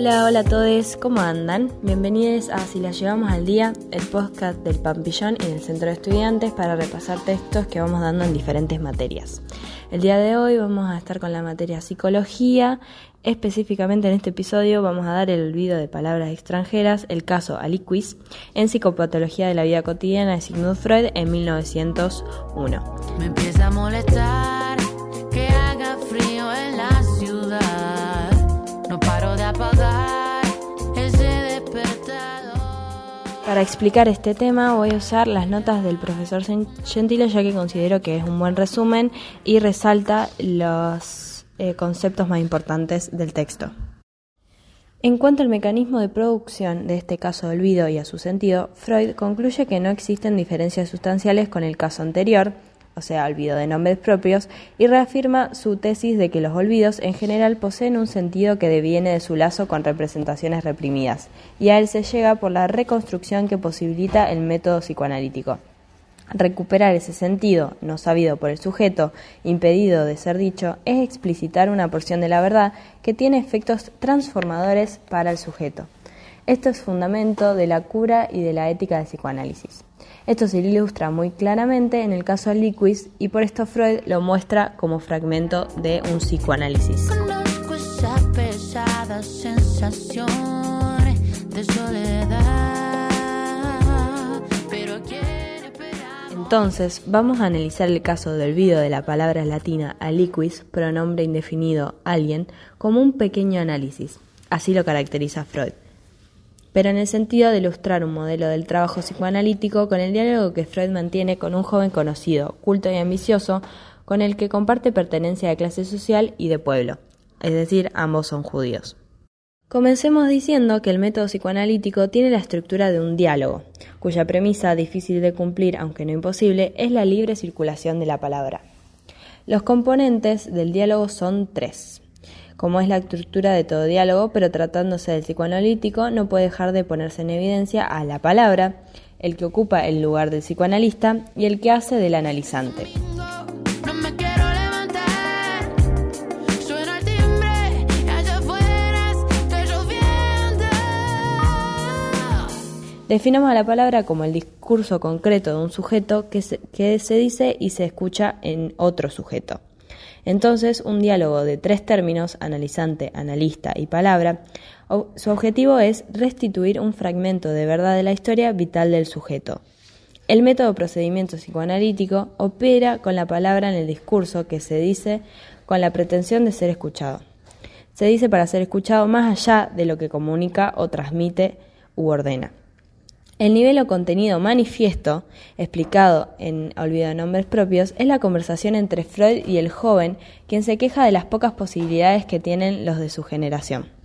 Hola, hola a todos, ¿cómo andan? Bienvenidos a Si la llevamos al día, el podcast del Pampillón en el Centro de Estudiantes para repasar textos que vamos dando en diferentes materias. El día de hoy vamos a estar con la materia psicología, específicamente en este episodio vamos a dar el olvido de palabras extranjeras, el caso Aliquis, en psicopatología de la vida cotidiana de Sigmund Freud en 1901. Me empieza a molestar que haga Para explicar este tema voy a usar las notas del profesor Gentile ya que considero que es un buen resumen y resalta los eh, conceptos más importantes del texto. En cuanto al mecanismo de producción de este caso de olvido y a su sentido, Freud concluye que no existen diferencias sustanciales con el caso anterior, o sea, olvido de nombres propios, y reafirma su tesis de que los olvidos en general poseen un sentido que deviene de su lazo con representaciones reprimidas, y a él se llega por la reconstrucción que posibilita el método psicoanalítico. Recuperar ese sentido, no sabido por el sujeto, impedido de ser dicho, es explicitar una porción de la verdad que tiene efectos transformadores para el sujeto. Esto es fundamento de la cura y de la ética del psicoanálisis. Esto se ilustra muy claramente en el caso Liquis y por esto Freud lo muestra como fragmento de un psicoanálisis. Entonces, vamos a analizar el caso del olvido de la palabra latina aliquis, pronombre indefinido alguien, como un pequeño análisis. Así lo caracteriza Freud pero en el sentido de ilustrar un modelo del trabajo psicoanalítico con el diálogo que Freud mantiene con un joven conocido, culto y ambicioso, con el que comparte pertenencia de clase social y de pueblo, es decir, ambos son judíos. Comencemos diciendo que el método psicoanalítico tiene la estructura de un diálogo, cuya premisa, difícil de cumplir aunque no imposible, es la libre circulación de la palabra. Los componentes del diálogo son tres como es la estructura de todo diálogo, pero tratándose del psicoanalítico no puede dejar de ponerse en evidencia a la palabra, el que ocupa el lugar del psicoanalista y el que hace del analizante. Definamos a la palabra como el discurso concreto de un sujeto que que se dice y se escucha en otro sujeto. Entonces, un diálogo de tres términos, analizante, analista y palabra, su objetivo es restituir un fragmento de verdad de la historia vital del sujeto. El método procedimiento psicoanalítico opera con la palabra en el discurso que se dice con la pretensión de ser escuchado. Se dice para ser escuchado más allá de lo que comunica o transmite u ordena. El nivel o contenido manifiesto, explicado en Olvido de Nombres Propios, es la conversación entre Freud y el joven, quien se queja de las pocas posibilidades que tienen los de su generación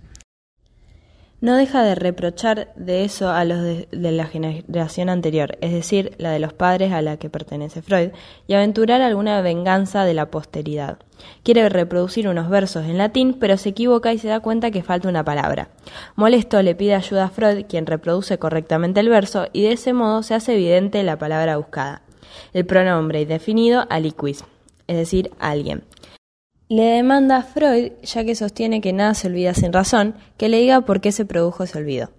no deja de reprochar de eso a los de, la generación anterior, es decir, la de los padres a la que pertenece Freud, y aventurar alguna venganza de la posteridad. Quiere reproducir unos versos en latín, pero se equivoca y se da cuenta que falta una palabra. Molesto le pide ayuda a Freud, quien reproduce correctamente el verso, y de ese modo se hace evidente la palabra buscada. El pronombre indefinido aliquis, es decir, alguien. Le demanda a Freud, ya que sostiene que nada se olvida sin razón, que le diga por qué se produjo ese olvido.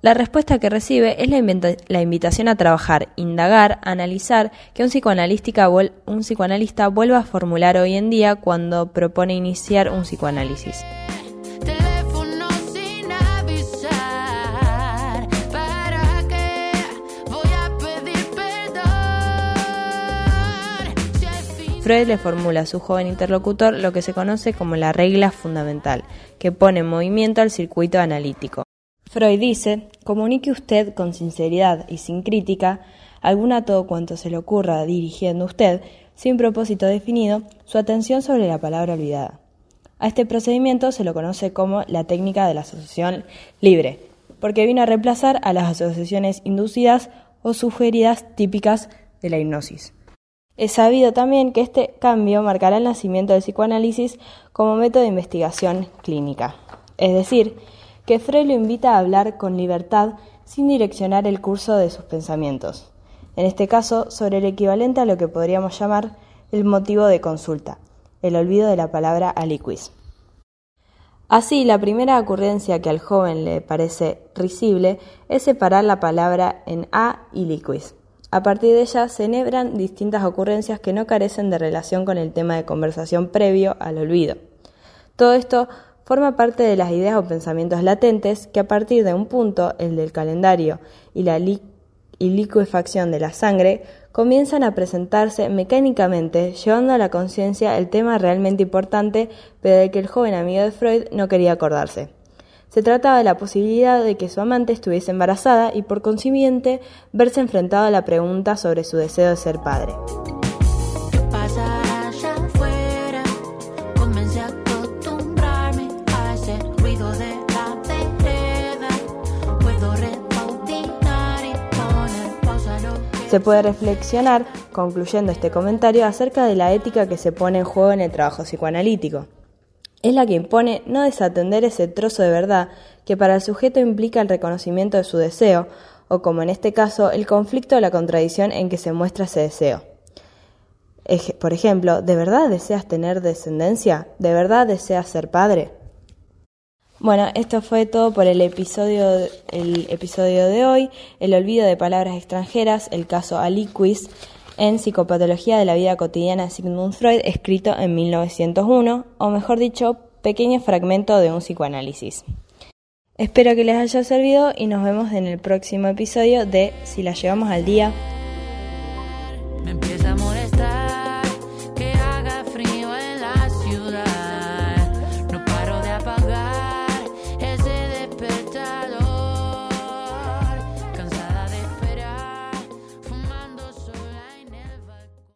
La respuesta que recibe es la, invitación a trabajar, indagar, analizar que un, un psicoanalista vuelva a formular hoy en día cuando propone iniciar un psicoanálisis. Freud le formula a su joven interlocutor lo que se conoce como la regla fundamental, que pone en movimiento al circuito analítico. Freud dice, comunique usted con sinceridad y sin crítica, alguna todo cuanto se le ocurra dirigiendo usted, sin propósito definido, su atención sobre la palabra olvidada. A este procedimiento se lo conoce como la técnica de la asociación libre, porque vino a reemplazar a las asociaciones inducidas o sugeridas típicas de la hipnosis. Es sabido también que este cambio marcará el nacimiento del psicoanálisis como método de investigación clínica. Es decir, que Freud lo invita a hablar con libertad sin direccionar el curso de sus pensamientos. En este caso, sobre el equivalente a lo que podríamos llamar el motivo de consulta, el olvido de la palabra aliquis. Así, la primera ocurrencia que al joven le parece risible es separar la palabra en a y liquis. A partir de ella se enhebran distintas ocurrencias que no carecen de relación con el tema de conversación previo al olvido. Todo esto forma parte de las ideas o pensamientos latentes que a partir de un punto, el del calendario y la liquefacción de la sangre, comienzan a presentarse mecánicamente, llevando a la conciencia el tema realmente importante, pero del que el joven amigo de Freud no quería acordarse. Se trataba de la posibilidad de que su amante estuviese embarazada y por consiguiente verse enfrentado a la pregunta sobre su deseo de ser padre. Se puede reflexionar, concluyendo este comentario, acerca de la ética que se pone en juego en el trabajo psicoanalítico. Es la que impone no desatender ese trozo de verdad que para el sujeto implica el reconocimiento de su deseo, o como en este caso, el conflicto o la contradicción en que se muestra ese deseo. Por ejemplo, ¿de verdad deseas tener descendencia? ¿De verdad deseas ser padre? Bueno, esto fue todo por el episodio, el episodio de hoy, el olvido de palabras extranjeras, el caso Aliquis en Psicopatología de la vida cotidiana de Sigmund Freud, escrito en 1901, o mejor dicho, pequeño fragmento de un psicoanálisis. Espero que les haya servido y nos vemos en el próximo episodio de Si la llevamos al día,